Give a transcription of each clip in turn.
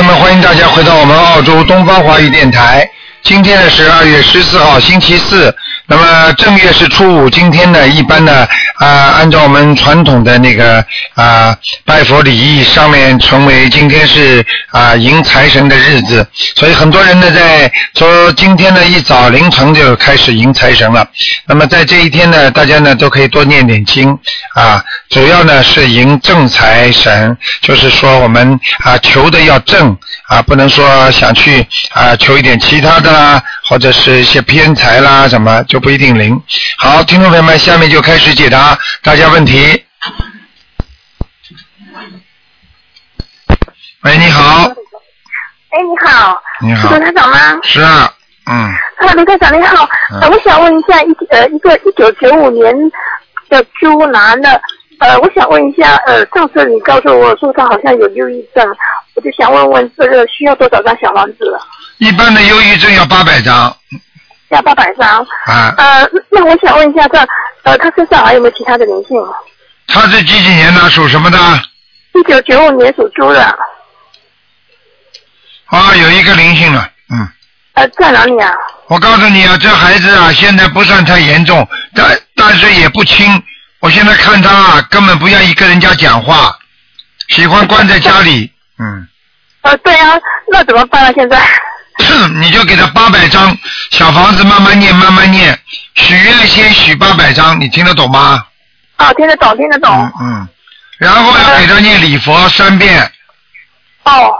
那么，欢迎大家回到我们澳洲东方华语电台。今天呢是二月十四号，星期四。那么正月是初五，今天呢，一般呢啊，按照我们传统的那个啊拜佛礼仪，上面成为今天是啊迎财神的日子，所以很多人呢在说今天呢一早凌晨就开始迎财神了。那么在这一天呢，大家呢都可以多念点经啊，主要呢是迎正财神，就是说我们啊求的要正啊，不能说想去啊求一点其他的啦，或者是一些偏财啦什么就不一定灵。好，听众朋友们，下面就开始解答大家问题。喂，你好，哎，你好，你好是刘台长吗？是啊，嗯，啊，刘台长你好，我想问一下，一呃一个一九九五年的猪男的，呃，我想问一下，呃，上次你告诉我说他好像有忧郁症，我就想问问这个需要多少张小房子？一般的忧郁症要八百张要八百张。啊。呃，那我想问一下，这呃他身上还有没有其他的灵性？他是几几年的？属什么的？一九九五年属猪的，啊，有一个灵性了，嗯。呃，在哪里啊？我告诉你啊，这孩子啊，现在不算太严重，但但是也不轻。我现在看他啊，根本不愿意跟人家讲话，喜欢关在家里。嗯，呃，对啊，那怎么办啊？现在？你就给他八百张小房子，慢慢念，慢慢念。许愿先许八百张，你听得懂吗？啊，听得懂，听得懂。嗯嗯。然后要给他念礼佛三遍，哦，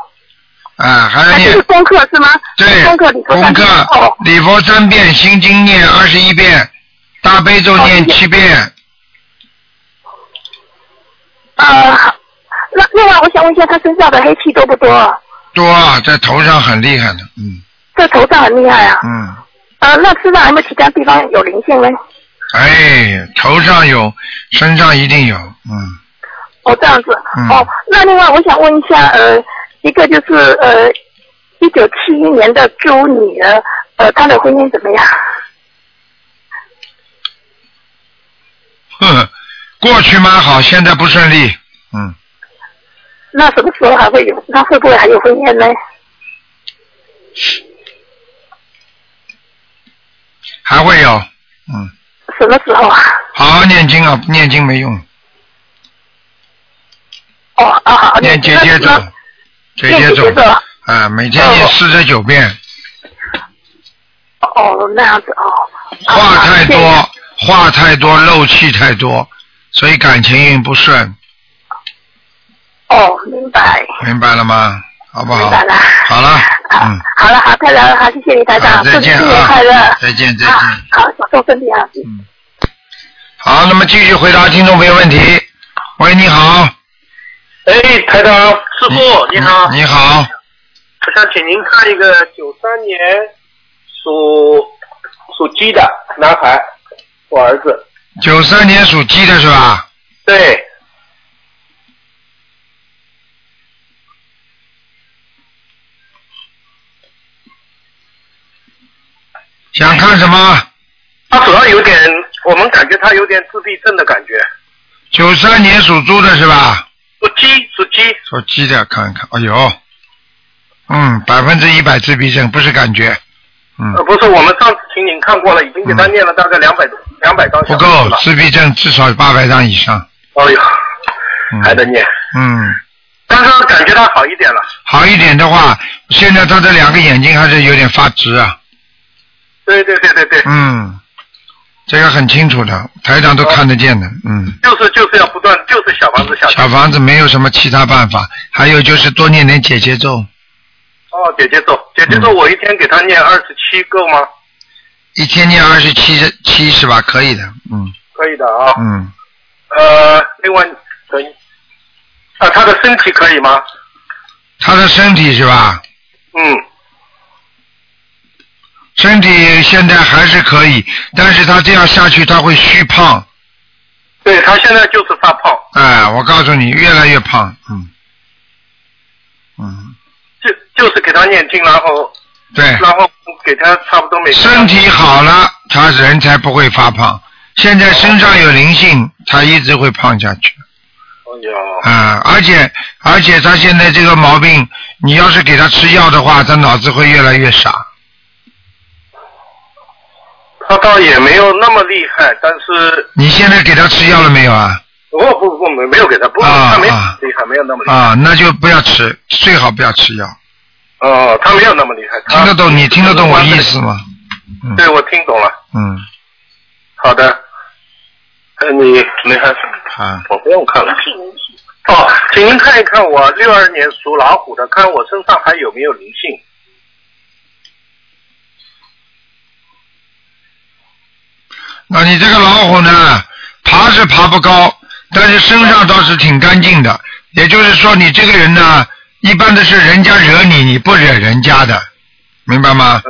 啊，还要念是功课是吗？对功课功课哦，礼佛三遍，心经念二十一遍，大悲咒念七遍。呃，好那另外我想问一下，他身上的黑气多不多？多啊，在头上很厉害的，嗯这头上很厉害啊。嗯，呃，那身上有没有其他地方有灵性呢？哎，头上有，身上一定有，嗯，哦，这样子。嗯哦，那另外我想问一下，呃，一个就是呃，一九七一年的猪女儿，呃，她的婚姻怎么样？呵呵，过去蛮好，现在不顺利，嗯，那什么时候还会有？那会不会还有婚宴呢？还会有，嗯，什么时候啊？好好念经啊，不念经没用，哦啊好，念姐姐咒那，姐姐咒念姐姐咒，啊，每天念哦四十九遍，哦，那样子哦。话太多，话太多，漏气太多，所以感情运不顺，哦，明白，明白了吗？好不好明？白了。好了，好嗯，好了，好，太了，好，谢谢你台，长，新年快乐。啊，再见再见。好，好，保重身体啊。嗯，好，那么继续回答听众朋友问题。喂，你好，哎，台长，师傅你好，你好，我想请您看一个九三年属属鸡的男孩，我儿子。九三年属鸡的是吧？对，想看什么？他主要有点，我们感觉他有点自闭症的感觉。九三年属猪的是吧？属鸡，属鸡。属鸡的看一看，哎呦，嗯，百分之一百自闭症，不是感觉，嗯呃，，不是，我们上次请您看过了，已经给他念了大概两百两百张不。够自闭症至少八百张以上，哎呦，嗯，还得念，嗯，但是感觉他好一点了。好一点的话，现在他的两个眼睛还是有点发直啊，对对对对对，嗯，这个很清楚的，台长都看得见的，嗯。就是就是要不断，就是小房子小。小房子没有什么其他办法，还有就是多念点姐姐咒，哦，姐姐咒，姐姐咒，嗯我一天给他念二十七够吗？一天念二十七七是吧？可以的，嗯可以的啊。嗯，呃，另外可以。啊，他的身体可以吗？他的身体是吧？嗯，身体现在还是可以，但是他这样下去他会虚胖，对他现在就是发胖，哎，我告诉你，越来越胖，嗯，嗯，就就是给他念经，然后对，然后给他差不多每天身体好了，他人才不会发胖。现在身上有灵性，他一直会胖下去。哎呀，啊，而且而且他现在这个毛病，你要是给他吃药的话，他脑子会越来越傻。他倒也没有那么厉害，但是你现在给他吃药了没有啊？不不不没没有给他，不啊他没啊厉害，没有那么厉害。啊，那就不要吃，最好不要吃药。哦，他没有那么厉害。听得懂？你听得懂我意思？吗？嗯对，我听懂了。嗯，好的。呃，你没看？啊，我不用看了。哦，请您看一看我六二年属老虎的，看我身上还有没有灵性。那你这个老虎呢，爬是爬不高，但是身上倒是挺干净的。也就是说，你这个人呢，一般的是人家惹你，你不惹人家的，明白吗？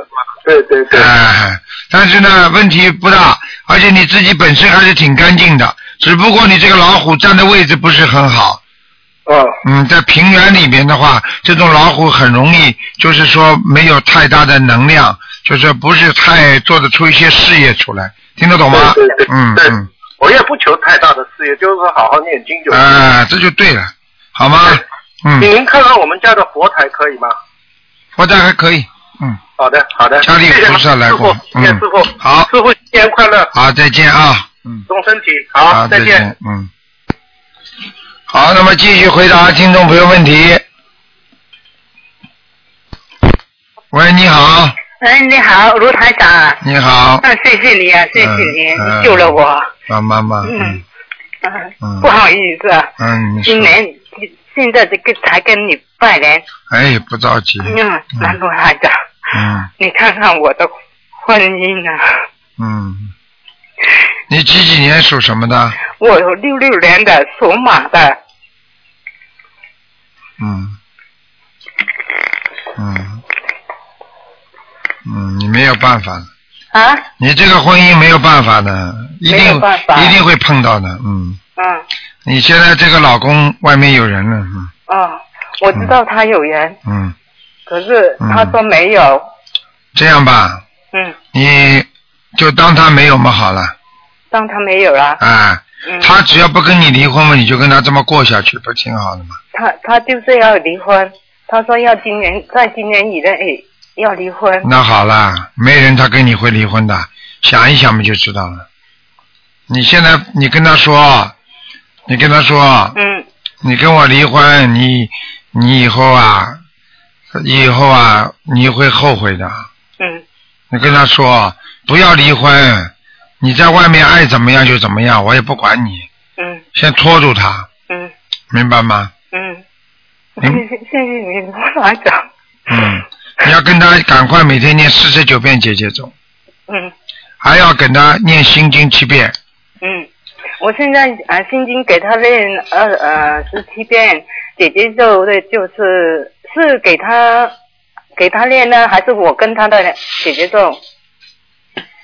对对对。哎，但是呢，问题不大，而且你自己本身还是挺干净的，只不过你这个老虎站的位置不是很好。嗯嗯，在平原里面的话，这种老虎很容易，就是说没有太大的能量，就是不是太做得出一些事业出来，听得懂吗？对对对对嗯嗯，我也不求太大的事业，就是好好念经就行。哎，这就对了，好吗？嗯，请您看看我们家的佛台可以吗？佛台还可以，嗯，好的，好的。家里菩萨来过，谢谢嗯师傅。好师傅新年快乐，好，再见啊，嗯。动身体。好，再再见。，嗯。好，那么继续回答听众朋友问题。喂，你好，哎，你好，卢台长。你好，啊，谢谢你啊，谢谢你，嗯。你救了我。啊，妈妈，嗯。嗯。不好意思啊，嗯，你，今年现在这个才跟你拜年，哎，不着急，嗯，那卢台长，嗯。你看看我的婚姻啊，嗯，你几几年属什么的？我有六六年的属马的，嗯，嗯，嗯，你没有办法，啊，你这个婚姻没有办法的，一定一定会碰到的，嗯。嗯，你现在这个老公外面有人了，嗯。啊，我知道他有人，嗯，可是他嗯说没有，这样吧，嗯，你就当他没有嘛好了，当他没有了，啊，嗯，他只要不跟你离婚嘛，你就跟他这么过下去，不挺好的吗？他他就是要离婚，他说要今年在今年以内要离婚，那好啦，没人他跟你会离婚的，想一想不就知道了。你现在你跟他说，你跟他说，嗯你跟我离婚，你你以后啊，以后啊你会后悔的。嗯你跟他说不要离婚，你在外面爱怎么样就怎么样，我也不管你，嗯先拖住他，嗯明白吗？嗯，谢嗯谢谢谢你，卢台长。嗯，你要跟他赶快每天念四十九遍姐姐咒，嗯。还要跟他念心经七遍，嗯，我现在啊心经给他念二呃十七遍，姐姐咒的就是是给他给他念呢，还是我跟他的姐姐咒？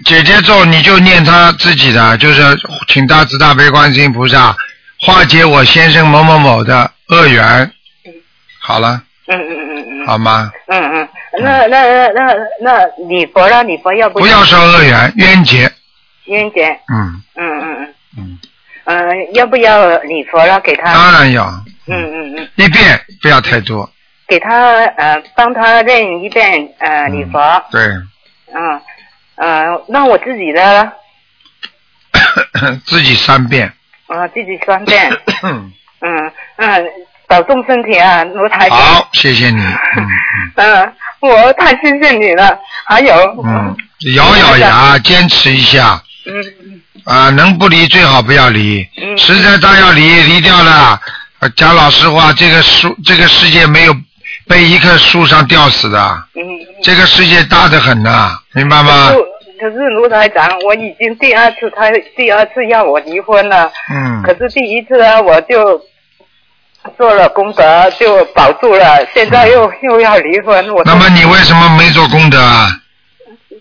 姐姐咒你就念他自己的，就是请大慈大悲观世音菩萨化解我先生某某某的恶缘。好了，嗯嗯嗯嗯。好吗？嗯嗯，那那那那那礼佛了，礼佛要不不要烧恶缘，冤结。冤结？嗯嗯嗯嗯嗯，嗯，要不要礼佛了？给他？当然要，嗯嗯嗯，一遍不要太多。给他呃帮他认一遍呃礼佛。对，嗯，呃，那我自己的，自己三遍。呃，自己三遍，嗯嗯嗯，保重身体啊，卢台长。好，谢谢你。嗯嗯，我太谢谢你了。还有，嗯，咬咬牙，坚持一下嗯嗯啊！能不离最好不要离，嗯实在当要离，离掉了，呃讲老实话，这个树这个世界没有被一棵树上吊死的，嗯，这个世界大得很呐，明白吗可？是可是卢台长，我已经第二次，他第二次要我离婚了。嗯可是第一次啊，我就做了功德，就保住了。现在又、又要离婚，那么你为什么没做功德啊？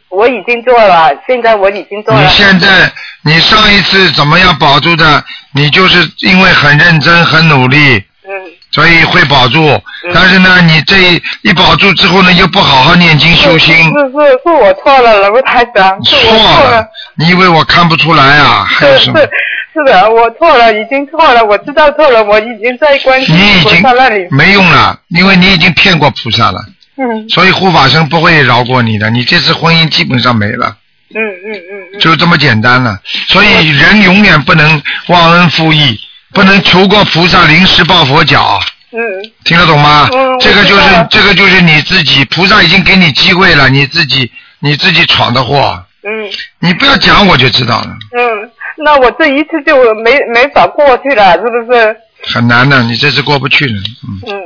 我已经做了，现在我已经做了。你现在你上一次怎么样保住的？你就是因为很认真、很努力，嗯所以会保住。嗯但是呢，你这一保住之后呢，又不好好念经修心，是是是我错了，卢台长，是我错错了了。。你以为我看不出来啊？还有是什么是？是的，我错了，已经错了，我知道错了，我已经在观世音菩你已经萨那里。没用了，因为你已经骗过菩萨了，嗯所以护法神不会饶过你的。你这次婚姻基本上没了，嗯嗯嗯嗯。就这么简单了。所以人永远不能忘恩负义，不能求过菩萨临时抱佛脚。嗯。听得懂吗？嗯这个就是这个就是你自己，菩萨已经给你机会了，你自己你自己闯的祸，嗯。你不要讲我就知道了，嗯，那我这一次就没没法过去了，是不是？很难的，你这次过不去了，嗯，嗯。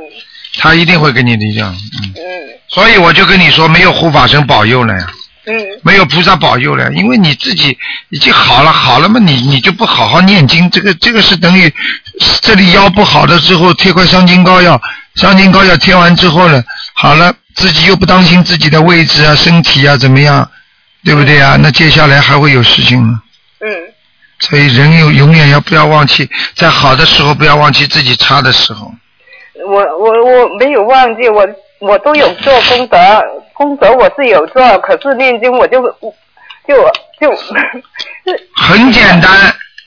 他一定会给你理想，嗯，嗯。所以我就跟你说，没有护法神保佑了呀，嗯没有菩萨保佑了，因为你自己已经好了，好了嘛，你你就不好好念经，这个这个是等于这里腰不好的之后贴块伤筋膏药，伤筋膏药贴完之后呢，好了，自己又不当心自己的位置啊、身体啊怎么样，对不对啊？那接下来还会有事情吗。嗯所以人有永远要不要忘记，在好的时候不要忘记自己差的时候。我我我没有忘记，我我都有做功德，功德我是有做，可是念经我就就就 很简单，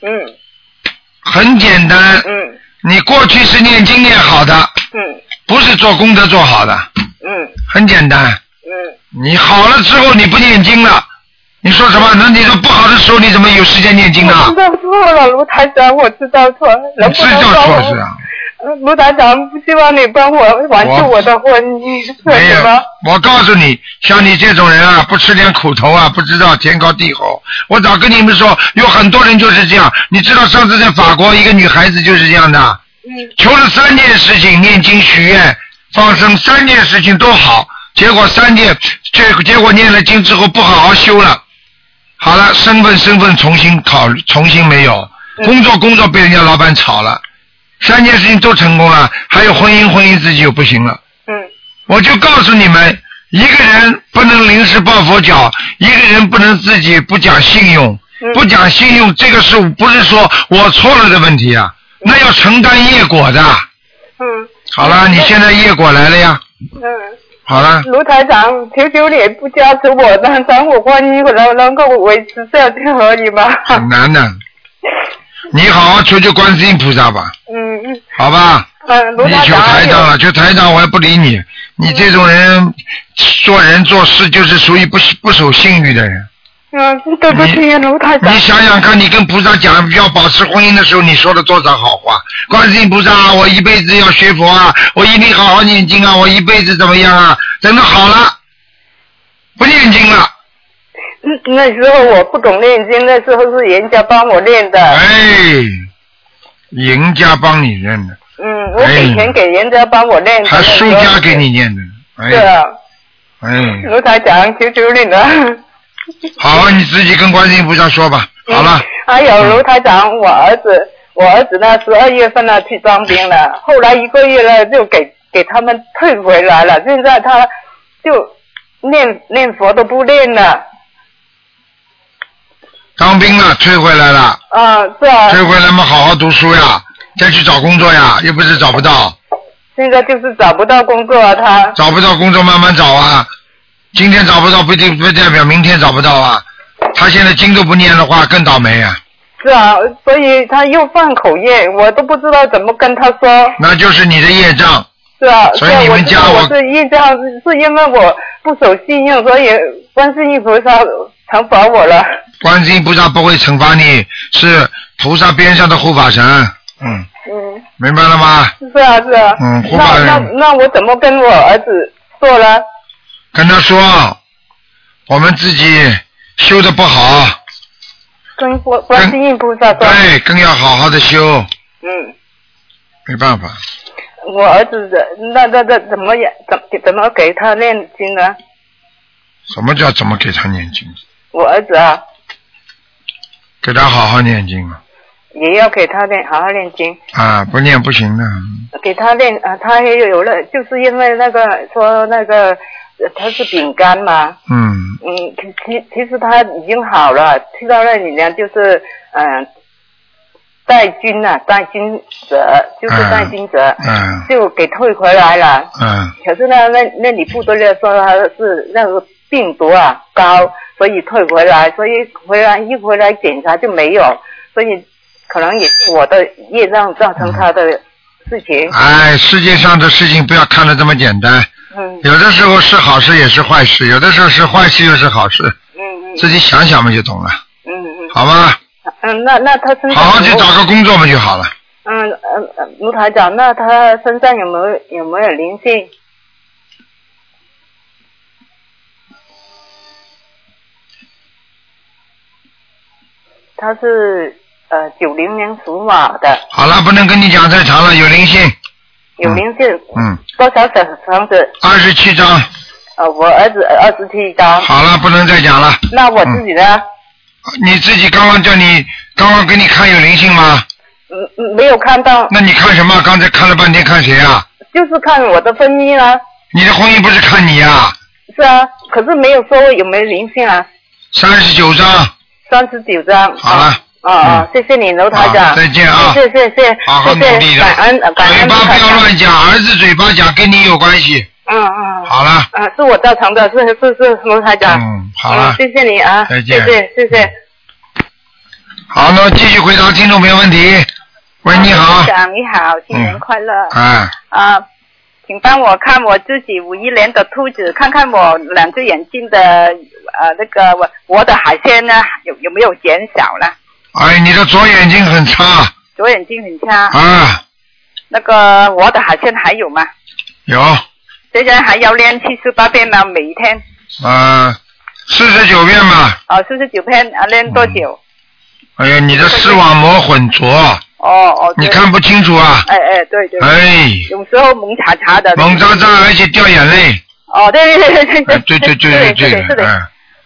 嗯很简单。嗯你过去是念经念好的，嗯不是做功德做好的，嗯很简单。嗯你好了之后你不念经了，你说什么？那你说不好的时候你怎么有时间念经啊我知？道错了，卢台长，我知道错了，知道错是啊，呃卢台长，希望你帮我挽救我的婚姻，是没有什么？。我告诉你，像你这种人啊，不吃点苦头啊，不知道天高地厚。我早跟你们说，有很多人就是这样。你知道上次在法国一个女孩子就是这样的，嗯求了三件事情，念经许愿、放生三件事情都好，结果三件结结果念了经之后不好好修了，好了，身份身份重新考虑，重新没有，嗯工作工作被人家老板炒了，三件事情都成功了，还有婚姻婚姻自己又不行了。嗯我就告诉你们，一个人不能临时抱佛脚，一个人不能自己不讲信用，嗯不讲信用，这个是不是说我错了的问题啊？那要承担业果的。嗯好了，你现在业果来了呀。嗯。好了，卢台长，求求你不加持我，让让我婚姻能能够维持下去，可以吗？很难的。你好好求求观世音菩萨吧，嗯嗯好吧？嗯，卢你求台长了，求台长我也不理你。你这种人做人做事就是属于不不守信誉的人。嗯，对不起，卢台长你。想想看，你跟菩萨讲要保持婚姻的时候，你说了多少好话？观世音菩萨，我一辈子要学佛啊，我一定好好念经啊，我一辈子怎么样啊？等到好了，不念经了，嗯那时候我不懂念经，那时候是人家帮我念的。哎，人家帮你念的，嗯，我给钱给人家帮我念的。还输家给你念的，哎，对啊，哎，卢台长，求求你了。好，你自己跟观世音菩萨说吧。好了，嗯还有卢台长，我儿子，我儿子呢，十二月份呢去当兵了，后来一个月呢就给给他们退回来了，现在他就念念佛都不念了，当兵了，退回来了，啊，是啊，退回来嘛，好好读书呀，再去找工作呀，又不是找不到。现在就是找不到工作啊，他，找不到工作慢慢找啊，今天找不到不一定不代表明天找不到啊。他现在经都不念的话更倒霉啊，是啊，所以他又犯口业，我都不知道怎么跟他说。那就是你的业障。是啊，所以你们家我我知道我是业障，是因为我不守信用，所以观世音菩萨惩罚我了。观世音菩萨不会惩罚你，是菩萨边上的护法神。嗯，嗯，明白了吗？是啊是啊。嗯护法那那那我怎么跟我儿子说呢？跟他说，我们自己修的不好，跟观观世音菩萨说。对，更要好好的修，嗯，没办法。我儿子的那那那怎么也怎怎么给他念经呢？什么叫怎么给他念经？我儿子啊，给他好好念经啊！也要给他念好好念经。啊，不念不行的。给他念啊，他也有了，就是因为那个说那个呃他是饼干嘛，嗯，嗯，其其其实他已经好了，去到那里呢，就是嗯、戴军啊，带菌者就是带菌者，嗯就给退回来了。嗯可是呢，那那里部队呢说他是那个病毒啊高，所以退回来，所以回来一回来检查就没有，所以可能也是我的业障造成他的事情。哎，世界上的事情不要看得这么简单，嗯有的时候是好事也是坏事，有的时候是坏事又是好事，嗯嗯自己想想嘛就懂了，嗯嗯好吧？嗯，那那他身上好好去找个工作嘛就好了。嗯嗯嗯，卢台长，那他身上有没有有没有灵性？他是呃九零年属马的，好了，不能跟你讲太长了，有灵性，有灵性，嗯，多少小房子？二十七张，呃，我儿子二十七张。好了，不能再讲了。那我自己呢？你自己刚刚叫你刚刚给你看有灵性吗？嗯嗯，没有看到，那你看什么？刚才看了半天，看谁啊？就是看我的婚姻啊。你的婚姻不是看你呀、是啊，可是没有说有没有灵性啊？三十九张，三十九张。好了。啊啊，谢谢你，楼台长。再见啊谢谢谢谢，好好努谢谢，力的感恩呃感恩嘴巴不。要乱讲，儿子嘴巴讲跟你有关系。嗯嗯。好了，嗯，是我造成的，是是是楼台长。嗯，好谢谢你啊，再见谢谢谢谢。好，那么继续回答听众朋友问题。喂，你好台，长你好，新年快乐。嗯，啊，请帮我看我自己五一年的兔子，看看我两只眼睛的呃那个我我的海鲜呢有有没有减少了？哎，你的左眼睛很差左眼睛很差。啊，那个我的海鲜还有吗？有现在还要练七十八遍吗？每一天？啊，四十九遍吧。哦，四十九遍啊，练多久？哎呀，你的视网膜混浊，哦哦。你看不清楚啊。哎哎，对对。哎，有时候蒙查查的。蒙查查，而且掉眼泪。哦，对对对对对。哎对对对对对是的，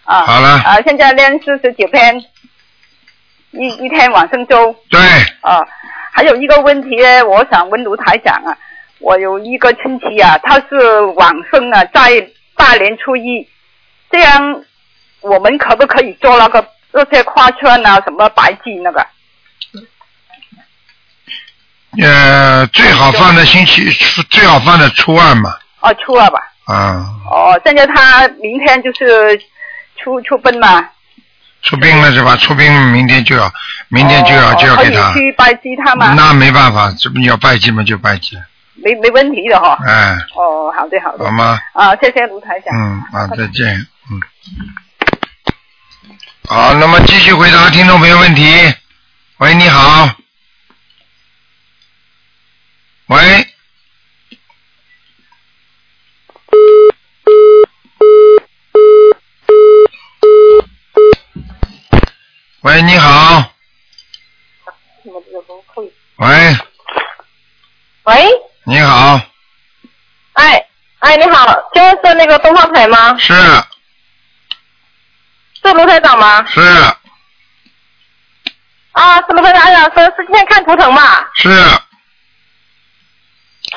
啊，好了啊，现在练四十九篇，一一天往生咒。对，啊，还有一个问题呢，我想问卢台长啊，我有一个亲戚啊，他是往生啊，在大年初一，这样我们可不可以做那个那些花圈啊，什么白祭那个？呃，最好放在星期初，最好放在初二嘛，哦，初二吧。啊，哦，现在他明天就是出出奔嘛，出兵了是吧？出兵明天就要，明天就要、哦就要给他去拜祭他吗？那没办法，这不你要拜祭嘛就拜祭，没没问题的哈、哎，哦，好的好的。好吗？啊，谢谢卢台长。嗯，啊，再见，嗯。好，那么继续回答听众朋友问题。喂，你好。喂。喂，你好。喂，喂，你好，哎哎，你好，请问是那个东方台吗？是是卢台长吗？是啊，是卢台长，哎呀，是是今天看图腾吧？是，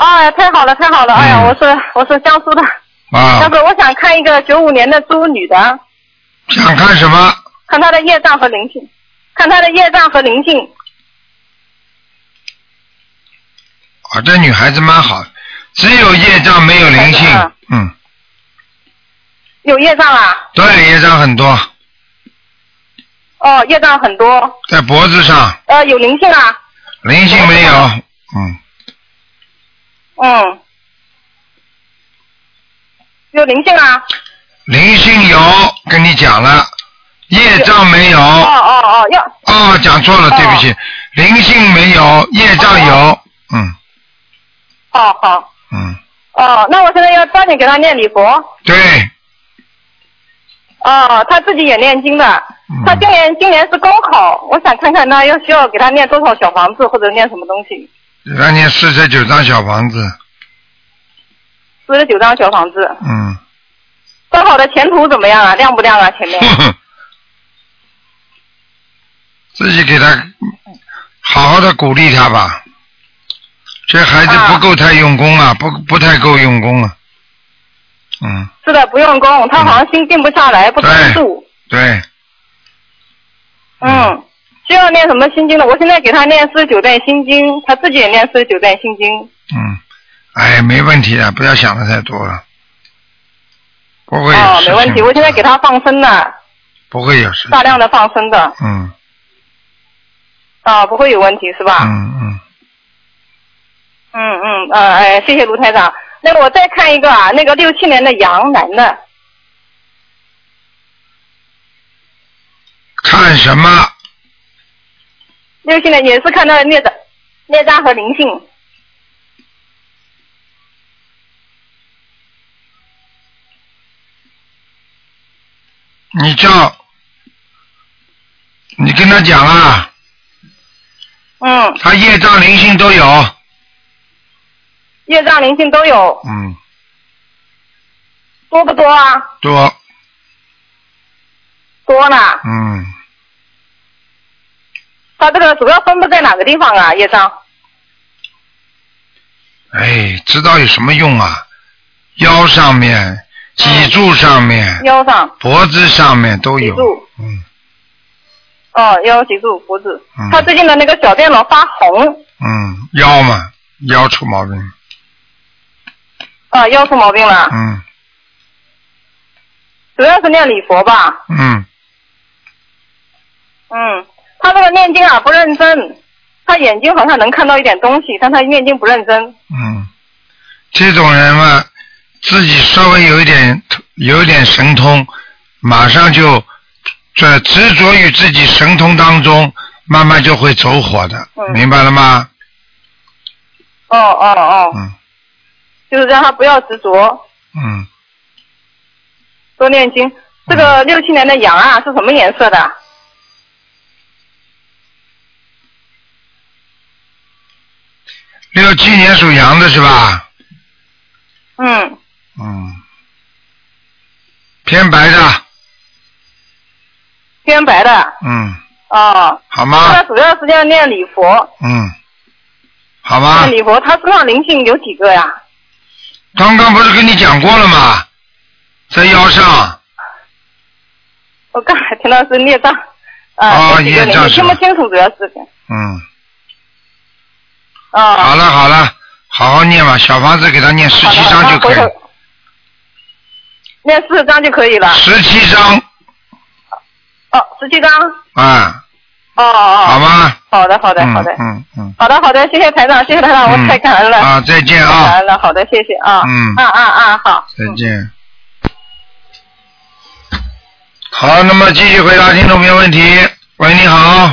哎，太好了，太好了，哎呀，嗯。我是我是江苏的，啊。那，个我想看一个九五年的猪女的，想看什么？看她的业障和灵性，看她的业障和灵性。啊，这女孩子蛮好，只有业障没有灵性。嗯，有业障啊？对，业障很多，哦，业障很多，在脖子上，呃，有灵性啊？灵性没有，嗯，嗯，有灵性啊？灵性有，跟你讲了，业障没有，哦哦哦，要。哦，讲错了，对不起，灵性没有，业障有，嗯。哦好。嗯，哦，那我现在要抓紧给他念礼佛。对，哦，他自己也念经的。嗯。他今年今年是高考，我想看看他要需要给他念多少小房子或者念什么东西。让你四十九张小房子，四十九张小房子，嗯，高考的前途怎么样啊？亮不亮啊？前面？自己给他好好的鼓励他吧。这孩子不够太用功啊，不不太够用功啊。嗯，是的，不用功，他好像心定不下来，不专注。对，嗯，念什么心经呢？我现在给他念四十九遍心经，他自己也念四十九遍心经。嗯，哎，没问题的，不要想的太多了，不会有哦，事情没问题。我现在给他放生呢，不会有事。大量的放生的，嗯啊，不会有问题是吧？嗯嗯，嗯嗯呃哎，谢谢卢台长。那个我再看一个啊，那个六七年的杨男的，看什么？六七年也是看到孽障、孽障和灵性。你叫，你跟他讲啊，嗯，他业障灵性都有，业障灵性都有，嗯，多不多啊？多，多呢。嗯，他这个主要分布在哪个地方啊？业障？哎，知道有什么用啊？腰上面、脊柱上面、腰上。脖子上面都有嗯哦，腰、脊柱、脖子。嗯他最近的那个小便老发红，嗯，腰嘛，腰出毛病，啊，腰出毛病了。嗯主要是念礼佛吧。嗯，嗯，他这个念经啊不认真，他眼睛好像能看到一点东西，但他念经不认真。嗯，这种人嘛，自己稍微有一点有一点神通，马上就这执着于自己神通当中，慢慢就会走火的，嗯明白了吗？哦哦哦，嗯就是让他不要执着，嗯，多念经。这个六七年的羊啊是什么颜色的？六七年属羊的是吧？嗯，嗯，偏白的，偏白的。嗯，哦，好吗他？主要是要念礼佛，嗯，好吗念？礼佛，他身上灵性有几个呀？刚刚不是跟你讲过了吗？在腰上，我刚才听到是孽障，啊，孽障是吧听不清楚，主要是。嗯，啊。好了好了，好好念吧，小房子给他念十七章就可以好的，回头念四十张就可以了。十七张哦，十七张。啊，哦哦哦。好吗？好的，好的，嗯好的，嗯嗯，好的，好的，谢谢台长，谢谢台长，我嗯太感恩了。啊，再见啊感啊，恩了，好的，谢谢啊。嗯啊啊啊，好。再见。好，那么继续回答听众朋友问题。喂，你好。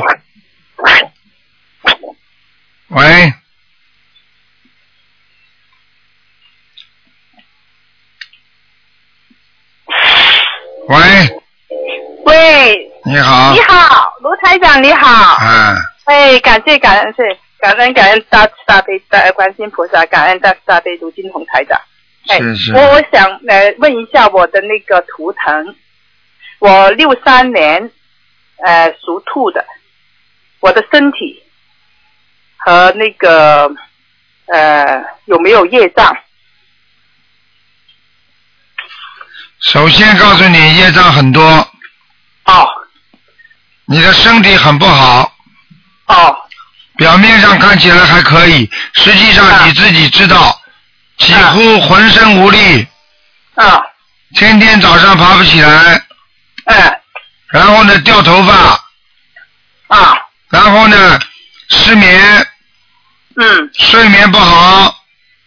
喂。喂，喂，你好你。好，卢台长，你好。嗯，哎，感谢感恩，是感恩感恩大慈大悲大观世音菩萨，感恩大慈大悲卢金红台长。哎，是是我我想呃问一下我的那个图腾，我六三年呃属兔的，我的身体和那个呃有没有业障？首先告诉你，业障很多，哦你的身体很不好，哦表面上看起来还可以，实际上你自己知道，几乎浑身无力，啊。天天早上爬不起来，哎。然后呢掉头发，啊。然后呢失眠，嗯。睡眠不好，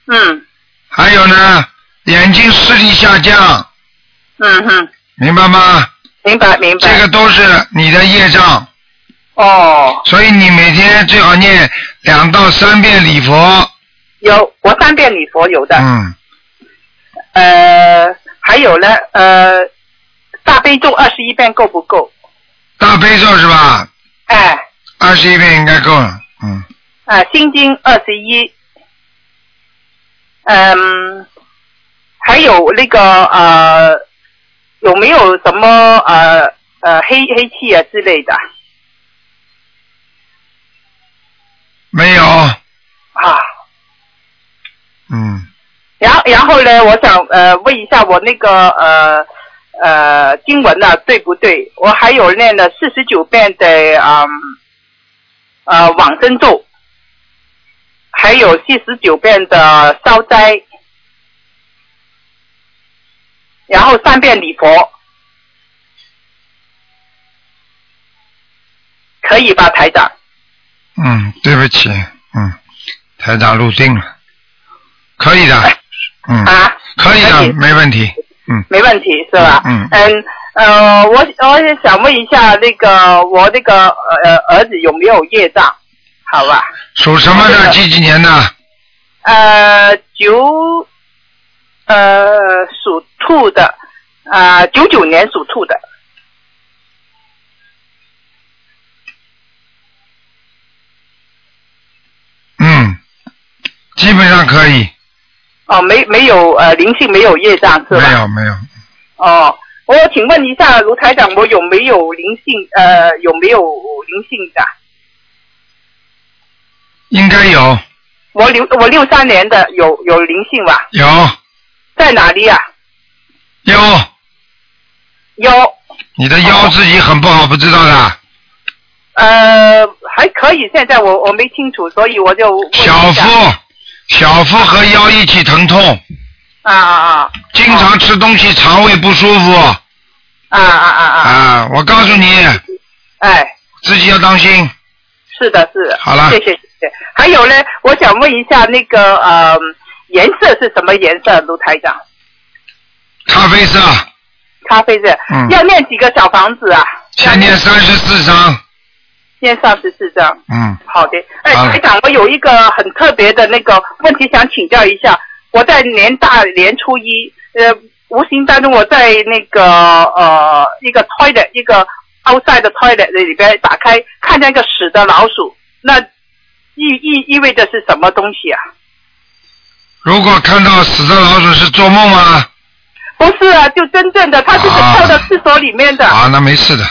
嗯。还有呢眼睛视力下降，嗯哼，明白吗？明白明白。这个都是你的业障，哦，所以你每天最好念两到三遍礼佛，有我三遍礼佛有的，嗯，呃，还有呢，呃，大悲咒二十一遍够不够？大悲咒是吧？哎，二十一遍应该够了，嗯，啊，心经二十一，嗯，还有那个呃，有没有什么呃呃黑黑气啊之类的没有，啊？嗯，然后然后呢，我想呃问一下我那个呃呃经文呢、对不对？我还有念了四十九遍的嗯呃往生咒，还有四十九遍的消灾，然后三遍礼佛，可以吧，台长？嗯，对不起，嗯，台长入定了，可以的，嗯，啊，可以的，没问题，嗯没问题是吧？嗯嗯呃，我我也想问一下那个我那个呃儿子有没有业障？好吧，属什么的？几几年的？呃九呃属兔的，啊九九年属兔的，嗯，基本上可以，哦没没有呃灵性没有业障是吧？没有没有，哦，我请问一下卢台长，我有没有灵性？呃，有没有灵性的？应该有我六我六三年的有有灵性吧？有在哪里啊？腰。腰，你的腰自己很不好，不知道的。呃，还可以。现在我我没清楚，所以我就小腹，小腹和腰一起疼痛，啊啊啊经常吃东西肠胃不舒服啊啊啊啊！啊！我告诉你，哎，自己要当心。是的，是的。好了谢谢谢谢。还有呢，我想问一下那个呃颜色是什么颜色？卢台长，咖啡色，咖啡色。嗯要念几个小房子啊？先念三十四章。念三十四张。嗯，好的，哎，台长，我有一个很特别的那个问题想请教一下。我在年大年初一，呃，无形当中我在那个呃一个 toilet 一个 outside 的 toilet 里边打开，看见一个死的老鼠，那意意意味着是什么东西啊？如果看到死的老鼠是做梦吗？不是啊，就真正的，它就是啊跳到厕所里面的，啊，那没事的，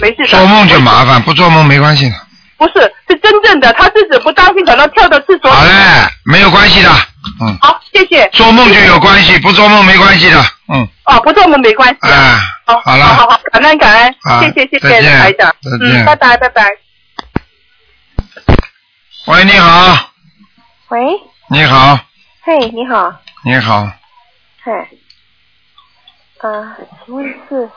没事的。做梦就麻烦，不做梦没关系的。不是，是真正的，他自己不当心可能跳到厕所里。好嘞，没有关系的，嗯，好，谢谢。做梦就有关系，不做梦没关系的，嗯，哦，不做梦没关系。哎，好，好了，好好，感恩感恩，啊谢谢谢谢台长，再见嗯，拜拜拜拜。喂，你好，喂，你好，嘿，你好，你好，嘿，啊，请问是，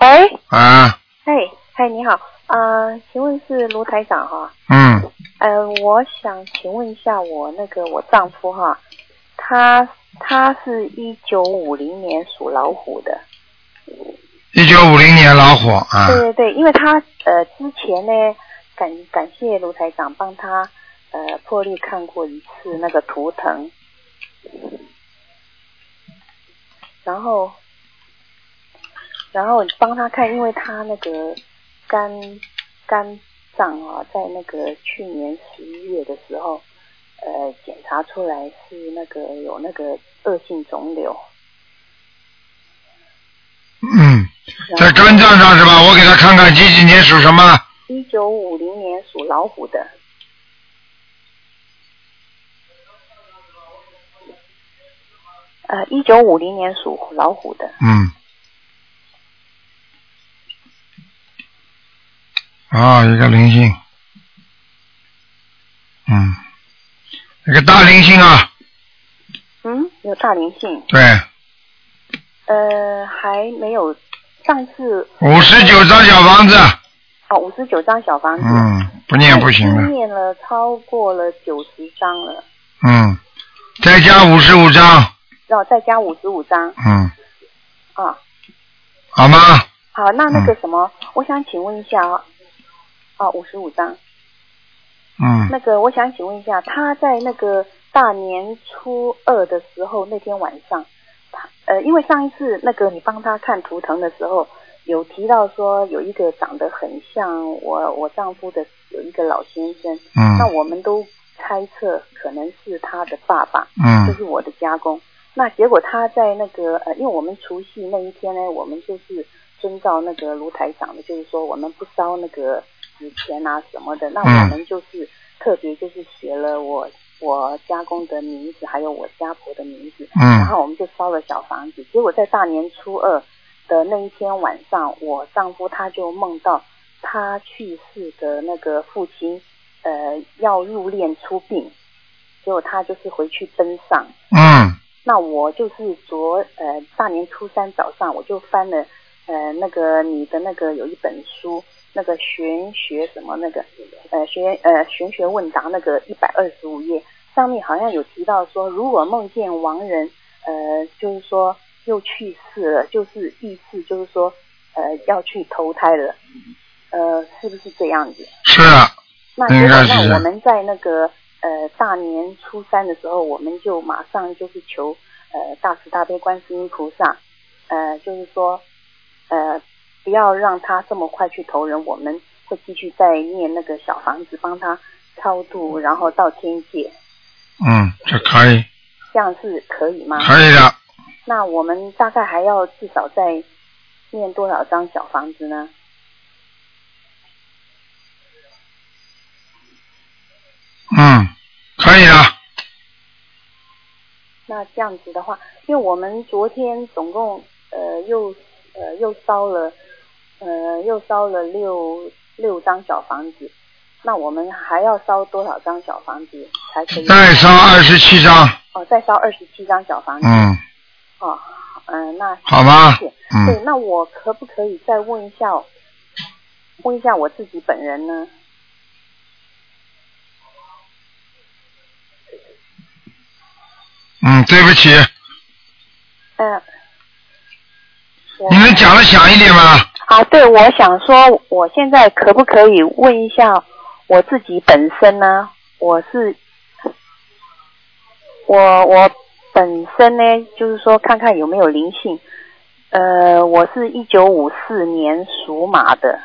喂，啊，嘿，嘿，你好，啊，请问是卢台长哈？嗯，呃，我想请问一下我那个我丈夫哈，他他是一九五零年属老虎的，一九五零年老虎啊。对，对对，因为他呃之前呢感感谢卢台长帮他呃破例看过一次那个图腾，然后然后帮他看，因为他那个肝肝脏啊，在那个去年十一月的时候，呃检查出来是那个有那个恶性肿瘤，嗯，在肝脏上是吧？我给他看看几几年属什么？一九五零年属老虎的。呃，一九五零年属老虎的，嗯。啊、一个灵性，嗯，一个大灵性啊，嗯，有大灵性，对，呃，还没有，上次。五十九张小房子，哦，五十九张小房子，嗯，不念不行他已经的，念了超过了九十张了，嗯，再加五十五张，然后再加五十五张，嗯，啊，好吗？好，那那嗯。个什么，我想请问一下啊，啊，五十五张，嗯，那个我想请问一下，他在那个大年初二的时候那天晚上，他呃，因为上一次那个你帮他看图腾的时候，有提到说有一个长得很像我我丈夫的有一个老先生，嗯。那嗯，我们都猜测可能是他的爸爸，嗯。就是我的家公。那结果他在那个呃，因为我们除夕那一天呢，我们就是遵照那个卢台长的，就是说我们不烧那个纸钱啊什么的，那嗯我们就是特别就是写了我我家公的名字，还有我家婆的名字，然嗯，后我们就烧了小房子。结果在大年初二的那一天晚上，我丈夫他就梦到他去世的那个父亲，呃要入殓出殡，结果他就是回去奔丧。嗯那我就是昨呃大年初三早上我就翻了呃那个你的那个有一本书，那个玄学什么那个呃玄呃玄学问答那个一百二十五页上面好像有提到说，如果梦见亡人呃就是说又去世了，就是意思就是说呃要去投胎了，呃是不是这样子？是啊，那那我们在那个呃大年初三的时候，我们就马上就是求呃大慈大悲观世音菩萨，呃就是说呃不要让他这么快去投人，我们会继续再念那个小房子帮他超度，然后到天界，嗯，这可以，这样是可以吗？可以的。那我们大概还要至少再念多少张小房子呢？嗯，可以啊。那这样子的话，因为我们昨天总共呃又呃又烧了呃又烧了六六张小房子，那我们还要烧多少张小房子才可以？再烧二十七张。哦，再烧二十七张小房子。嗯，哦，嗯、那好吧对，那我可不可以再问一下，问一下我自己本人呢？嗯，对不起，嗯、你能讲的响一点吗？啊，对，我想说，我现在可不可以问一下我自己本身呢？我是我我本身呢，就是说看看有没有灵性。呃，我是一九五四年属马的。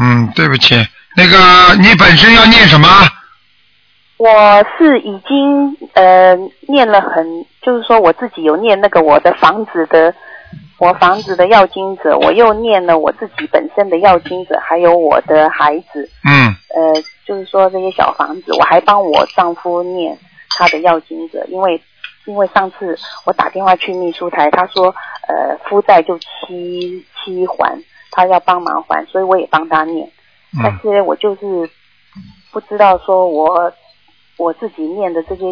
嗯，对不起，那个你本身要念什么？我是已经呃念了很，就是说我自己有念那个我的房子的，我房子的要经者，我又念了我自己本身的要经者，还有我的孩子，嗯。呃，就是说这些小房子，我还帮我丈夫念他的要经者，因为因为上次我打电话去秘书台，他说呃夫债就七七还，他要帮忙还，所以我也帮他念。但嗯，是我就是不知道说我我自己念的这些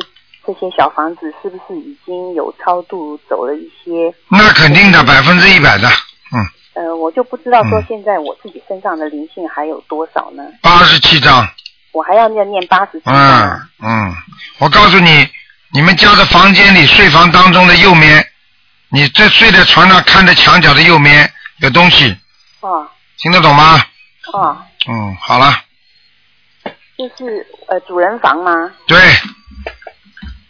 这些小房子是不是已经有超度走了一些，那肯定的，百分之一百的，嗯，呃，我就不知道说嗯现在我自己身上的灵性还有多少呢？八十七张。我还要念念八十七章嗯啊。嗯，我告诉你，你们家的房间里睡房当中的右面，你这睡在床上看着墙角的右面有东西，哦听得懂吗？哦，嗯，好了，就是呃主人房吗？对，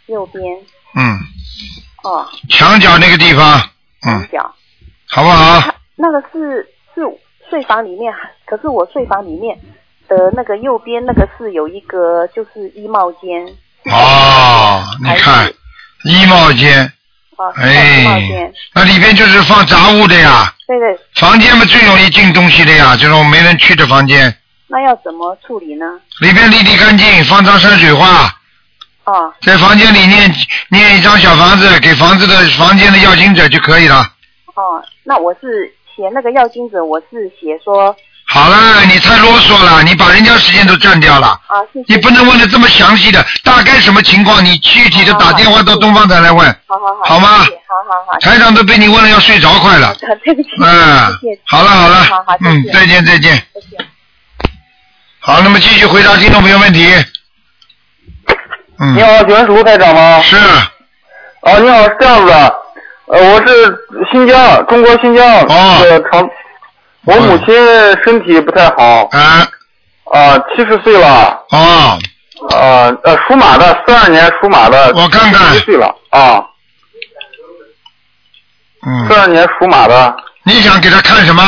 右边嗯，哦，墙角那个地方，嗯，墙角。好不好？那个是是睡房里面，可是我睡房里面的那个右边那个是有一个就是衣帽间。哦，你看，衣帽间，哎。，那里边就是放杂物的呀，对对，房间嘛最容易进东西的呀，这种没人去的房间，那要怎么处理呢？里边立地干净，放张山水画，哦在房间里念念一张小房子，给房子的房间的要经者就可以了。哦，那我是写那个要经者，我是写说好了，你太啰嗦了，你把人家时间都占掉了。啊，谢谢。你不能问的这么详细的，大概什么情况，你具体的打电话到东方台来问。好好好，好吗好好好，台长都被你问了要睡着快了。对不起，嗯好了好了，好好，嗯，再见再见。再见。好，那么继续回答听众朋友问题。嗯你，好，请问是卢台长吗？是，啊，你好，是这样子的，呃，我是新疆，中国新疆哦的长，我母亲身体不太好，啊，啊、七十岁了，哦，呃呃，属马的，四二年属马的，我看看。七岁了。啊，嗯。四，二年属马的，你想给他看什么？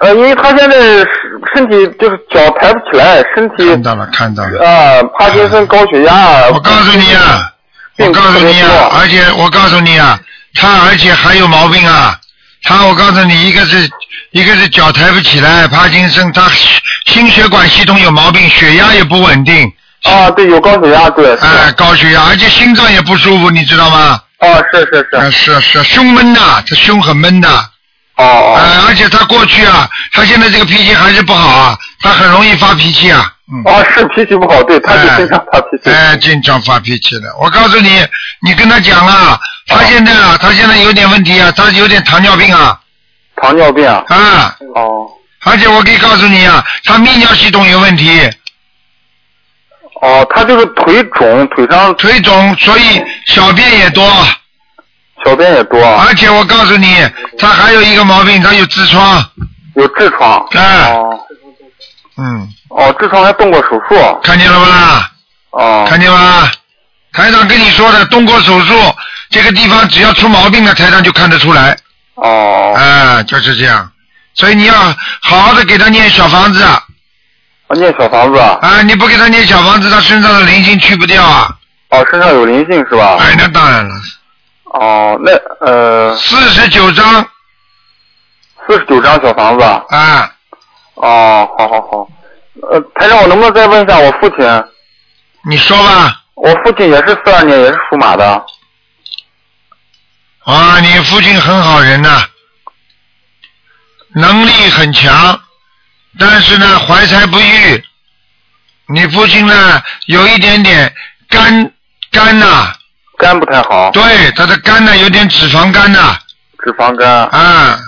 呃，因为她现在是身体就是脚抬不起来，身体看到了看到了。啊，帕金森、高血压，我告诉你啊，我告诉你啊，而且我告诉你啊，他而且还有毛病啊。他我告诉你，一个是一个是脚抬不起来，帕金森，他心血管系统有毛病，血压也不稳定，啊，对，有高血压，对，是哎、高血压，而且心脏也不舒服，你知道吗？啊，是是是。啊，是啊是啊，胸闷呐，他胸很闷的。哦哦。啊，而且他过去啊，他现在这个脾气还是不好啊，他很容易发脾气啊。嗯。哦，是脾气不好，对，他就经常发脾气。哎，经常发脾气的。我告诉你，你跟他讲啊，他现在啊，他现在有点问题啊，他有点糖尿病啊。糖尿病啊。啊。哦。而且我可以告诉你啊，他泌尿系统有问题。哦，他就是腿肿，腿上腿肿，所以小便也多。小便也多。而且我告诉你，他还有一个毛病，他有痔疮。有痔疮。啊。哦。嗯。哦，痔疮还动过手术。看见了不啦？哦。看见吗？台长跟你说的，动过手术，这个地方只要出毛病了，台长就看得出来。哦。啊，就是这样，所以你要好好的给他念小房子。啊，念小房子。啊，你不给他念小房子，他身上的灵性去不掉啊。哦，身上有灵性是吧？哎，那当然了。哦，那呃。四十九张。四十九张小房子。啊。哦，好好好。呃，台长，我能不能再问一下我父亲？你说吧。我父亲也是四二年，也是属马的。啊，你父亲很好人呐、能力很强，但是呢，怀才不遇。你父亲呢，有一点点肝肝呐、肝不太好。对，他的肝呢有点脂肪肝呐、脂肪肝。啊，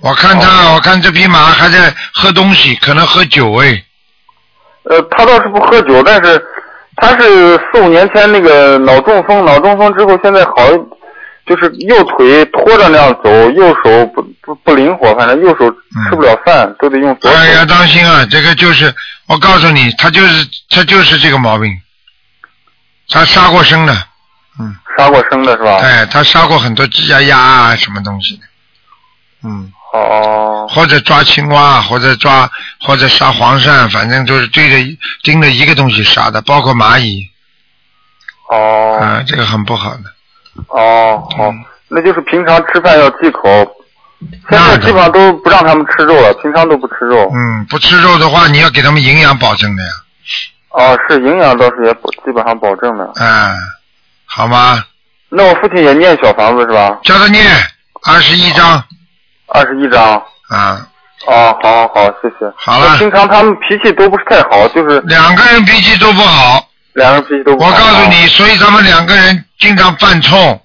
我看他，我看这匹马还在喝东西，可能喝酒哎。呃，他倒是不喝酒，但是他是四五年前那个脑中风，脑中风之后现在好，就是右腿拖着那样走，右手不不不灵活，反正右手吃不了饭，都得用左手。哎呀，当心啊！这个就是，我告诉你，他就是他就是这个毛病，他杀过生的，嗯杀过生的是吧？哎，他杀过很多鸡呀鸭啊什么东西的，嗯。哦。或者抓青蛙，或者抓或者杀黄鳝，反正就是对着盯着一个东西杀的，包括蚂蚁。哦。啊，这个很不好的。哦，好，那就是平常吃饭要忌口，现在基本上都不让他们吃肉了，平常都不吃肉。嗯，不吃肉的话，你要给他们营养保证的呀。哦，是营养倒是也保基本上保证的。嗯，好吗？那我父亲也念小房子是吧？叫他念二十一章。二十一章。啊。哦，好好好，谢谢。好了平常他们脾气都不是太好，就是两个人脾气都不好。两个人脾气都不好。我告诉你，所以他们两个人经常犯冲。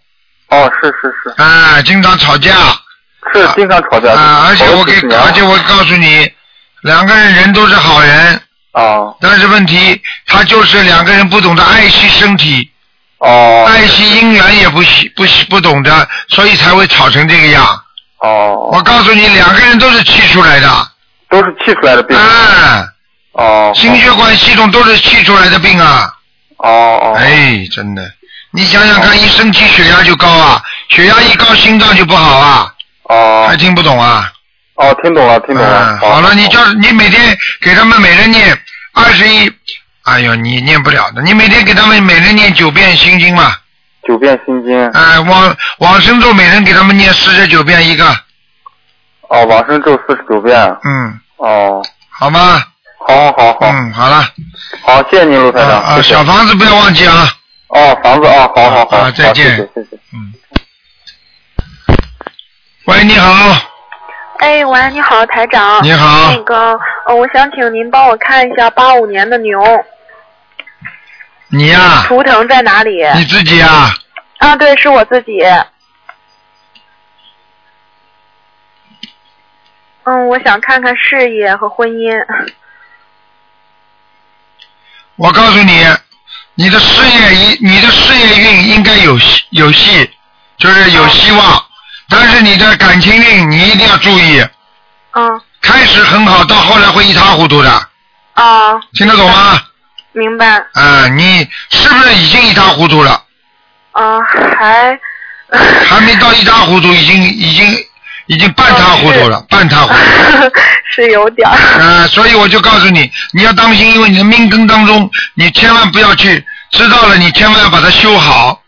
哦，是是是。啊，经常吵架。是经常吵架。啊，而且我给，而且我告诉你，两个人人都是好人。啊。但是问题，他就是两个人不懂得爱惜身体。哦。爱惜姻缘也不惜不惜不懂得，所以才会吵成这个样。哦。我告诉你，两个人都是气出来的。都是气出来的病。哎。哦。心血管系统都是气出来的病啊。哦哦。哎，真的，你想想看，一生气血压就高啊，血压一高，心脏就不好啊。哦。还听不懂啊？哦，听懂了，听懂了。嗯好了，你叫你每天给他们每人念二十一，哎呦，你念不了的，你每天给他们每人念九遍心经嘛。九遍心经。哎，往往生咒每人给他们念四十九遍一个，哦，往生咒四十九遍。嗯，哦。好吗？好好好好。嗯，好了。好，谢谢您，卢台长。啊，小房子不要忘记啊。哦，房子啊，好好好。啊再见谢谢谢谢嗯。喂，你好，哎，喂，你好，台长。你好那个，呃，我想请您帮我看一下八五年的牛你呀、图腾在哪里？你自己啊，啊，对，是我自己。嗯，我想看看事业和婚姻。我告诉你，你的事业一，你的事业运应该有戏有戏，就是有希望。但是你的感情运你一定要注意，嗯开始很好，到后来会一塌糊涂的，啊，听得懂吗？明白。啊，你是不是已经一塌糊涂了？啊，还还没到一塌糊涂，已经已经已经半塌糊涂了，半塌糊涂。是有点儿。啊，所以我就告诉你，你要当心，因为你的命根当中，你千万不要去知道了，你千万要把它修好，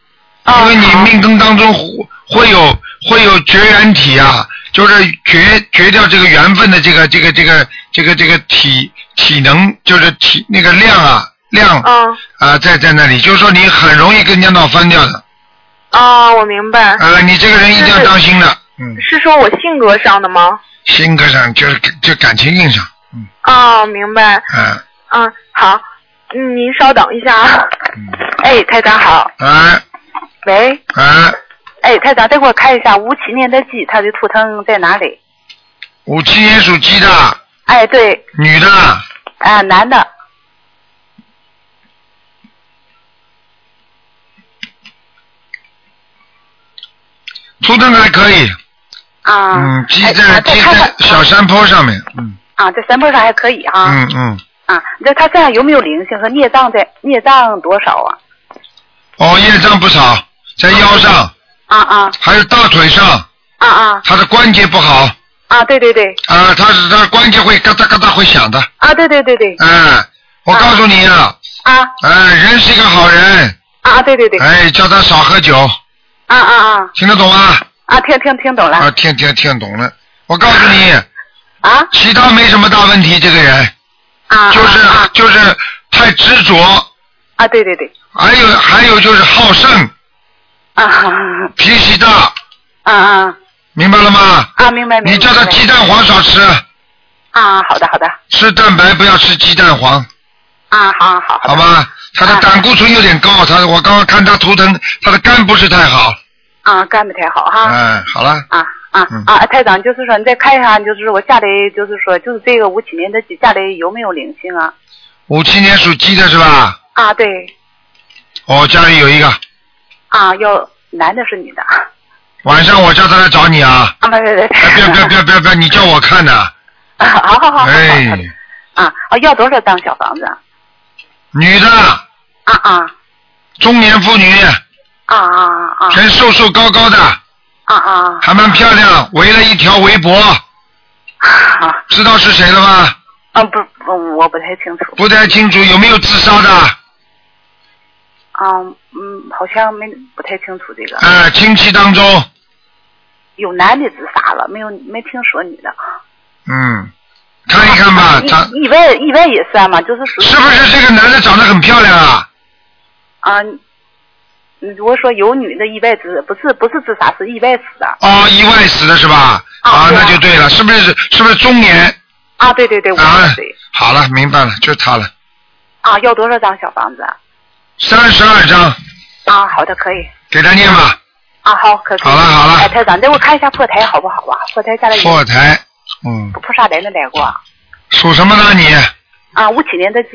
因为你命根当中会会有会有绝缘体啊，就是绝绝掉这个缘分的这个这个这个这个这个体体能，就是体那个量啊量啊在在那里，就是说你很容易跟人家闹翻掉的。啊，我明白。呃，你这个人一定要当心的，嗯，是说我性格上的吗？性格上就是就感情运上，啊，明白。嗯嗯，好，嗯，您稍等一下啊。哎，台长好。啊喂。啊，哎，台长，再给我看一下五七年的鸡，它的图腾在哪里？五七年属鸡的，哎，对，女的，啊，男的。图腾还可以，啊。嗯，鸡哎在鸡在小山坡上面，嗯啊，在山坡上还可以哈。嗯嗯，啊，那他身上有没有灵性和孽障在？孽障多少啊？哦，业障不少，在腰上，啊啊还有大腿上，啊啊他的关节不好，啊！对对对，啊，他是他关节会嘎哒嘎哒会响的，啊对对对对，哎，我告诉你啊，啊哎，人是一个好人，啊对对对，哎，叫他少喝酒，啊啊啊听得懂吗？啊！听听听懂了啊，听听听懂了。我告诉你，啊其他没什么大问题，这个人啊！就是啊就是太执着，啊对对对，还有还有就是好胜，啊脾气大，啊啊明白了吗？啊！明白明白。你叫他鸡蛋黄少吃，啊，好的好的，吃蛋白不要吃鸡蛋黄，啊好好好吧？他的胆固醇有点高，他我刚刚看他图腾，他的肝不是太好。啊，干不太好哈。哎，好了，啊啊嗯啊！台长，就是说你再看一下，就是我家里，就是说，就是这个五七年的鸡家里有没有灵性啊？五七年属鸡的是吧？啊，对，哦家里有一个，啊，要男的是女的？晚上我叫他来找你啊！啊，没没没，哎，不要不要不要不要不要，你叫我看 的。啊，好好好哎，啊啊，要多少张小房子啊？女的，啊啊中年妇女，啊啊啊全瘦瘦高高的，啊啊还蛮漂亮，围了一条围脖，啊！知道是谁了吗？啊不不，我不太清楚。不太清楚，有没有自杀的？啊嗯，好像没不太清楚这个。啊，亲戚当中，有男的自杀了，没有没听说女的。嗯，看一看吧，他意意外意外也算嘛，就是属于是不是这个男的长得很漂亮啊？啊？嗯我说有女的意外自，不是不是自杀，是意外死的。哦，意外死的是吧？啊，那就对了，是不是是不是中年？啊，对对对，我啊说对。好了，明白了，就他了，啊，要多少张小房子啊？三十二张，啊，好的，可以。给他念吧。啊，好，可以。好了好了哎，台长，再给我看一下破台好不好啊？破台下来破台，嗯，菩萨来没来过？属什么呢你？啊，五七年的鸡。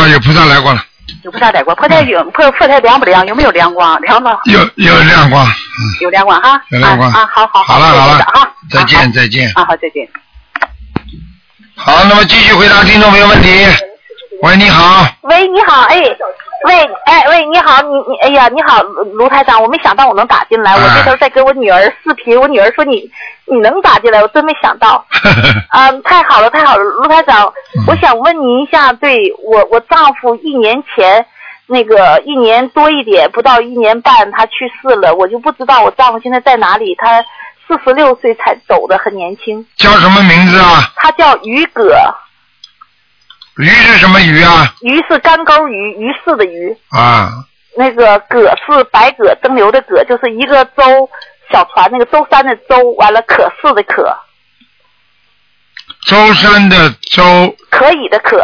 啊，有菩萨来过了，有菩萨来过，破台有破破台亮不亮？有没有亮光？亮吗。有有亮光，有亮光哈。有亮光啊，啊好好好了好了啊，再见再见。啊，好，再见。好，那么继续回答听众朋友问题。喂，你好，喂，你好，哎，喂，哎喂，你好，你你，哎呀，你好，卢卢台长，我没想到我能打进来，我这头在跟我女儿视频，我女儿说你你能打进来，我真没想到，啊、太好了，太好了，卢台长，我想问您一下，对我我丈夫一年前。那个一年多一点，不到一年半，他去世了，我就不知道我丈夫现在在哪里。他四十六岁才走的，很年轻。叫什么名字啊？他叫于葛，鱼是什么鱼啊？鱼是干钩鱼，鱼市的鱼。啊，那个葛是白葛蒸馏的葛，就是一个舟小船那个舟山的舟，完了可是的可，舟山的舟，可以的可，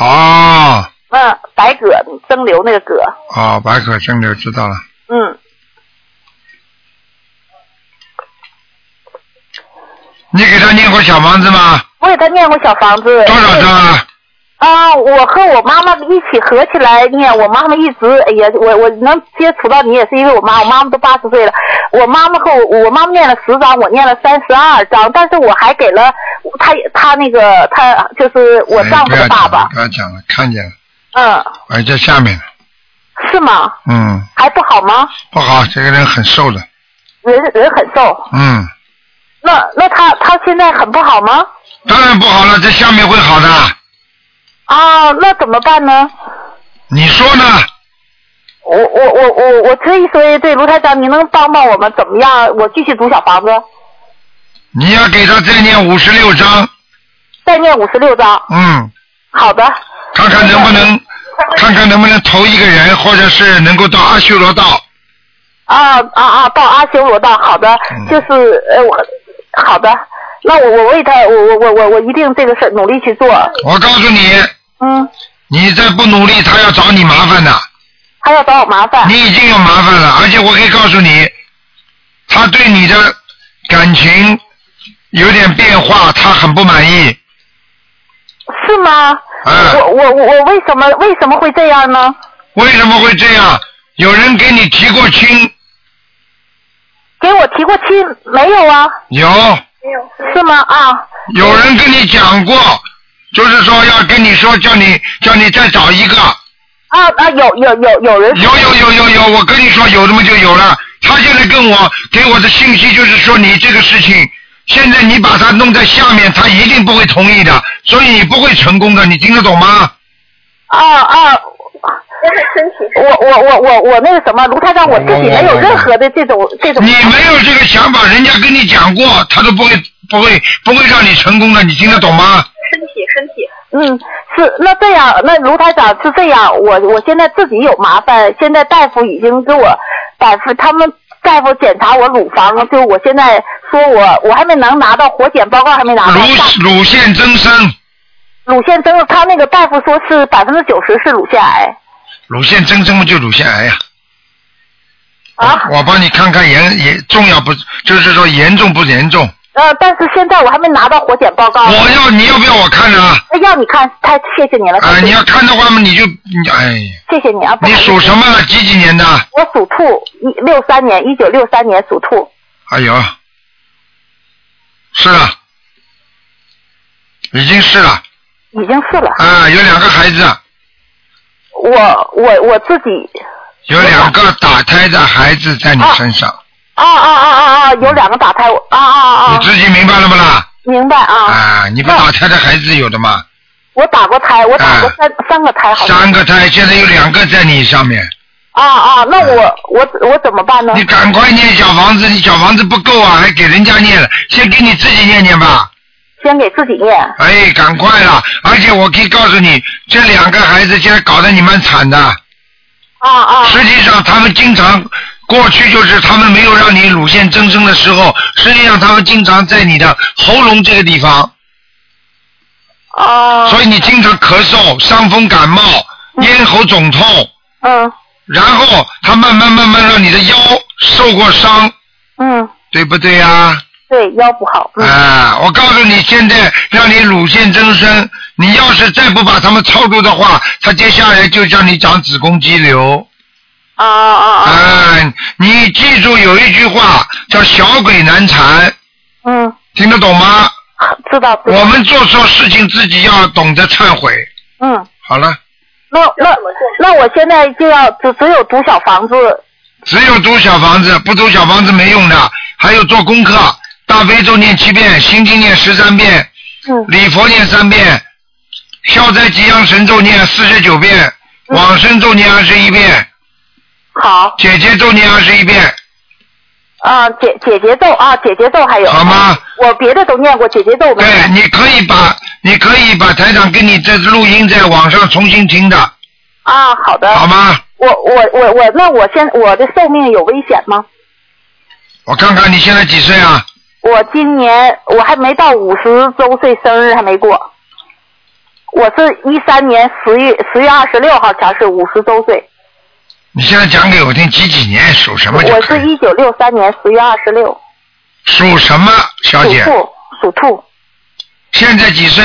哦，嗯，白葛蒸馏那个葛，哦，白葛蒸馏知道了，嗯，你给他念过小房子吗？我给他念过小房子。多少张啊？啊，我和我妈妈一起合起来念，我妈妈一直，哎呀，我我能接触到你也是因为我妈，我妈妈都八十岁了，我妈妈和我我妈妈念了十张，我念了三十二张，但是我还给了他他那个他就是我丈夫的爸爸了，，不要讲了，看见了，嗯，哎，在下面，是吗？嗯，还不好吗？不好，这个人很瘦的，人人很瘦，嗯，那那他他现在很不好吗？当然不好了，在下面会好的，啊，那怎么办呢？你说呢？我我我我我可以说，对卢台长，你能帮帮我们怎么样？我继续读小房子，你要给他再念五十六章，再念五十六章。嗯，好的。看看能不能，看看能不能投一个人，或者是能够到阿修罗道。啊啊啊！到阿修罗道，好的，嗯就是呃我好的，那我我为他，我我我我我一定这个事儿努力去做。我告诉你，嗯，你再不努力，他要找你麻烦的。他要找我麻烦。你已经有麻烦了，而且我可以告诉你，他对你的感情有点变化，他很不满意。是吗？嗯我我我我为什么为什么会这样呢？为什么会这样？有人给你提过亲？给我提过亲没有啊？有。没有。是吗？啊，有人跟你讲过，就是说要跟你说，叫你叫你再找一个。啊啊，有有有有人有有有有有，我跟你说有，那么就有了。他现在跟我给我的信息就是说，你这个事情，现在你把它弄在下面，他一定不会同意的，所以你不会成功的，你听得懂吗？啊啊！我我我我我那个什么，卢台长，我自己没有任何的这种这种。你没有这个想法，人家跟你讲过，他都不会不会不会让你成功的，你听得懂吗？嗯，是那这样，那卢台长是这样，我我现在自己有麻烦，现在大夫已经给我大夫他们大夫检查我乳房，就我现在说我我还没能拿到活检报告，还没拿到。乳乳腺增生，乳腺增，他那个大夫说是百分之九十是乳腺癌。乳腺增生嘛就乳腺癌呀、啊。我帮你看看严严重要不，就是说严重不严重？呃，但是现在我还没拿到活检报告。我要你要不要我看呢？哎要你看，太谢谢你了。啊，你要看的话嘛，你就你哎，谢谢你啊。你属什么？几几年的？我属兔，一六三年，一九六三年属兔。哎呦，是啊，已经是了已经是了。啊，有两个孩子，我我我自己有两个打胎的孩子在你身上，啊啊啊啊啊啊，有两个打胎，啊啊啊你自己明白了不啦？明白啊。啊，你不打胎的孩子有的吗？我打过胎，我打过三、三个胎，好像。三个胎，现在有两个在你上面，啊啊，那我我我怎么办呢？你赶快念小房子，你小房子不够啊，还给人家念了，先给你自己念念吧。先给自己念。哎，赶快了！而且我可以告诉你，这两个孩子现在搞得你蛮惨的。啊啊。实际上，他们经常过去就是他们没有让你乳腺增生的时候，实际上他们经常在你的喉咙这个地方。啊。所以你经常咳嗽、伤风感冒、咽喉肿痛。嗯。然后他慢慢慢慢让你的腰受过伤，嗯，对不对呀、对，腰不好。嗯、啊，我告诉你，现在让你乳腺增生，你要是再不把他们操住的话，他接下来就叫你长子宫肌瘤。啊啊啊！啊，你记住有一句话叫“小鬼难缠”，嗯，听得懂吗？知道。知道我们做错事情自己要懂得忏悔。嗯，好了，那那那我现在就要只只有读小房子。只有读小房子，不读小房子没用的，还有做功课。大悲咒念七遍，心经念十三遍，嗯，礼佛念三遍，消灾吉祥神咒念四十九遍，嗯往生咒念二十一遍，好。姐姐咒念二十一遍，啊，姐姐姐咒啊，姐姐咒还有。好吗？我别的都念过，姐姐咒没。对，你可以把你可以把台长给你这录音在网上重新听的，啊，好的。好吗？我我我我，那我现我的寿命有危险吗？我看看你现在几岁啊？我今年我还没到五十周岁生日还没过，我是一三年十月十月二十六号才是五十周岁，你现在讲给我听，几几年属什么就我可以是一九六三年十月二十六，属什么，小姐？属兔，属兔。现在几岁？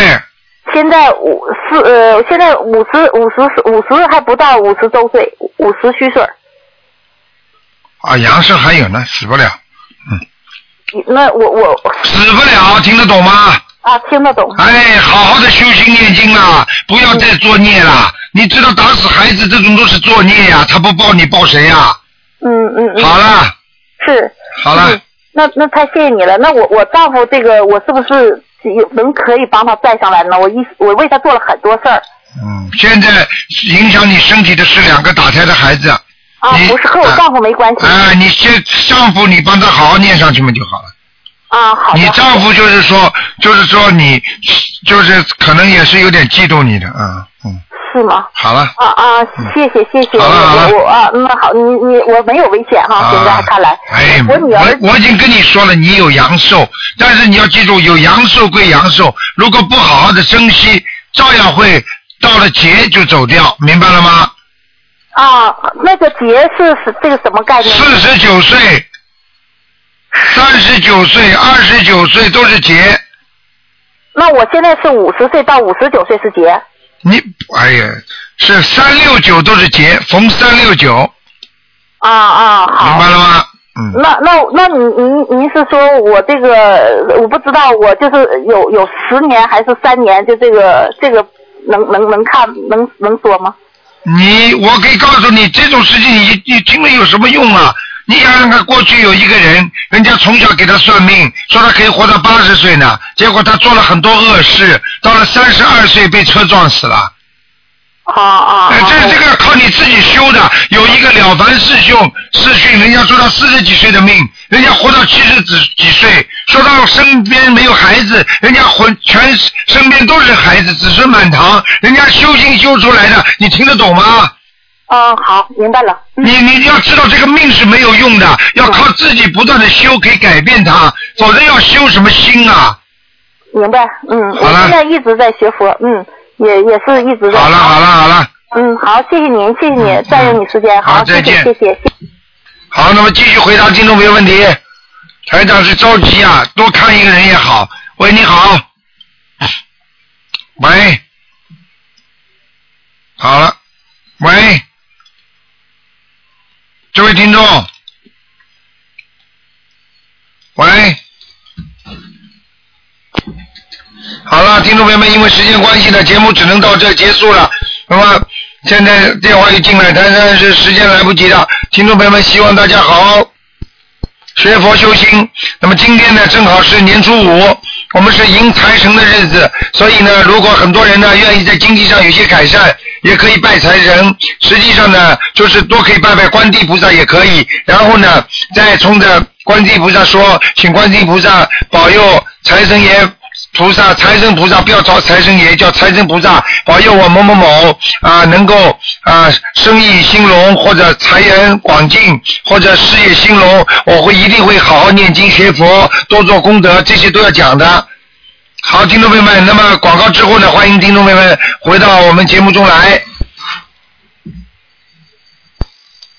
现在五四呃，现在五十五十五十还不到五十周岁，五十虚岁。啊，阳寿还有呢，死不了，嗯那我我死不了，听得懂吗？啊听得懂。哎，好好的修心念经啦，不要再作孽啦。你知道打死孩子这种都是作孽呀，他不报你报谁呀？嗯嗯嗯。好了，是。好了嗯那那太谢谢你了。那我我丈夫这个我是不是有能可以帮他带上来呢？我一我为他做了很多事儿。嗯，现在影响你身体的是两个打胎的孩子，啊，不是和我丈夫没关系。啊，你先丈夫你帮他好好念上去嘛就好了。啊，好的。你丈夫就是说，就是说你，就是可能也是有点嫉妒你的啊，嗯，是吗？好了，啊啊，谢谢谢谢，好了好了我我啊，那好，你你我没有危险哈，现在看来，哎，我女儿我我已经跟你说了，你有阳寿，但是你要记住，有阳寿归阳寿，如果不好好的珍惜，照样会到了劫就走掉，明白了吗？啊，那个劫是是这个什么概念？四十九岁、三十九岁、二十九岁都是劫。那我现在是五十岁到五十九岁是劫。你哎呀，是三六九都是劫，逢三六九，啊啊，好。明白了吗？嗯。那那那您您您是说我这个我不知道，我就是有有十年还是三年，就这个这个能能能看能能说吗？你，我可以告诉你，这种事情你你听了有什么用啊？你想想看，过去有一个人，人家从小给他算命，说他可以活到八十岁呢，结果他做了很多恶事，到了三十二岁被车撞死了。啊啊！哎，这这个靠你自己修的。有一个了凡四训，四训，人家说他四十几岁的命，人家活到七十几几岁，说到身边没有孩子，人家浑全身边都是孩子，子孙满堂，人家修行修出来的，你听得懂吗？嗯，好，明白了。你你要知道这个命是没有用的，要靠自己不断的修，可以改变它，否则要修什么心啊？明白，嗯，我现在一直在学佛，嗯，也也是一直在。好了好了好了，嗯，好，谢谢您，谢谢你，占用你时间，好，再见谢谢谢谢。好，那么继续回答听众朋友问题。台长是着急啊，多看一个人也好。喂，你好。喂。好了，喂，这位听众，喂。好了，听众朋友们，因为时间关系呢，节目只能到这结束了。那么现在电话一进来，但是是时间来不及了。听众朋友们，希望大家好好学佛修心。那么今天呢，正好是年初五，我们是迎财神的日子，所以呢，如果很多人呢愿意在经济上有些改善，也可以拜财神。实际上呢，就是多可以拜拜观地菩萨也可以，然后呢，再冲着观地菩萨说，请观地菩萨保佑财神爷。菩萨、财神菩萨不要找财神爷，叫财神菩萨保佑我某某某啊，能够啊生意兴隆，或者财源广进，或者事业兴隆，我会一定会好好念经学佛，多做功德，这些都要讲的。好，听众朋友们，那么广告之后呢，欢迎听众朋友们回到我们节目中来。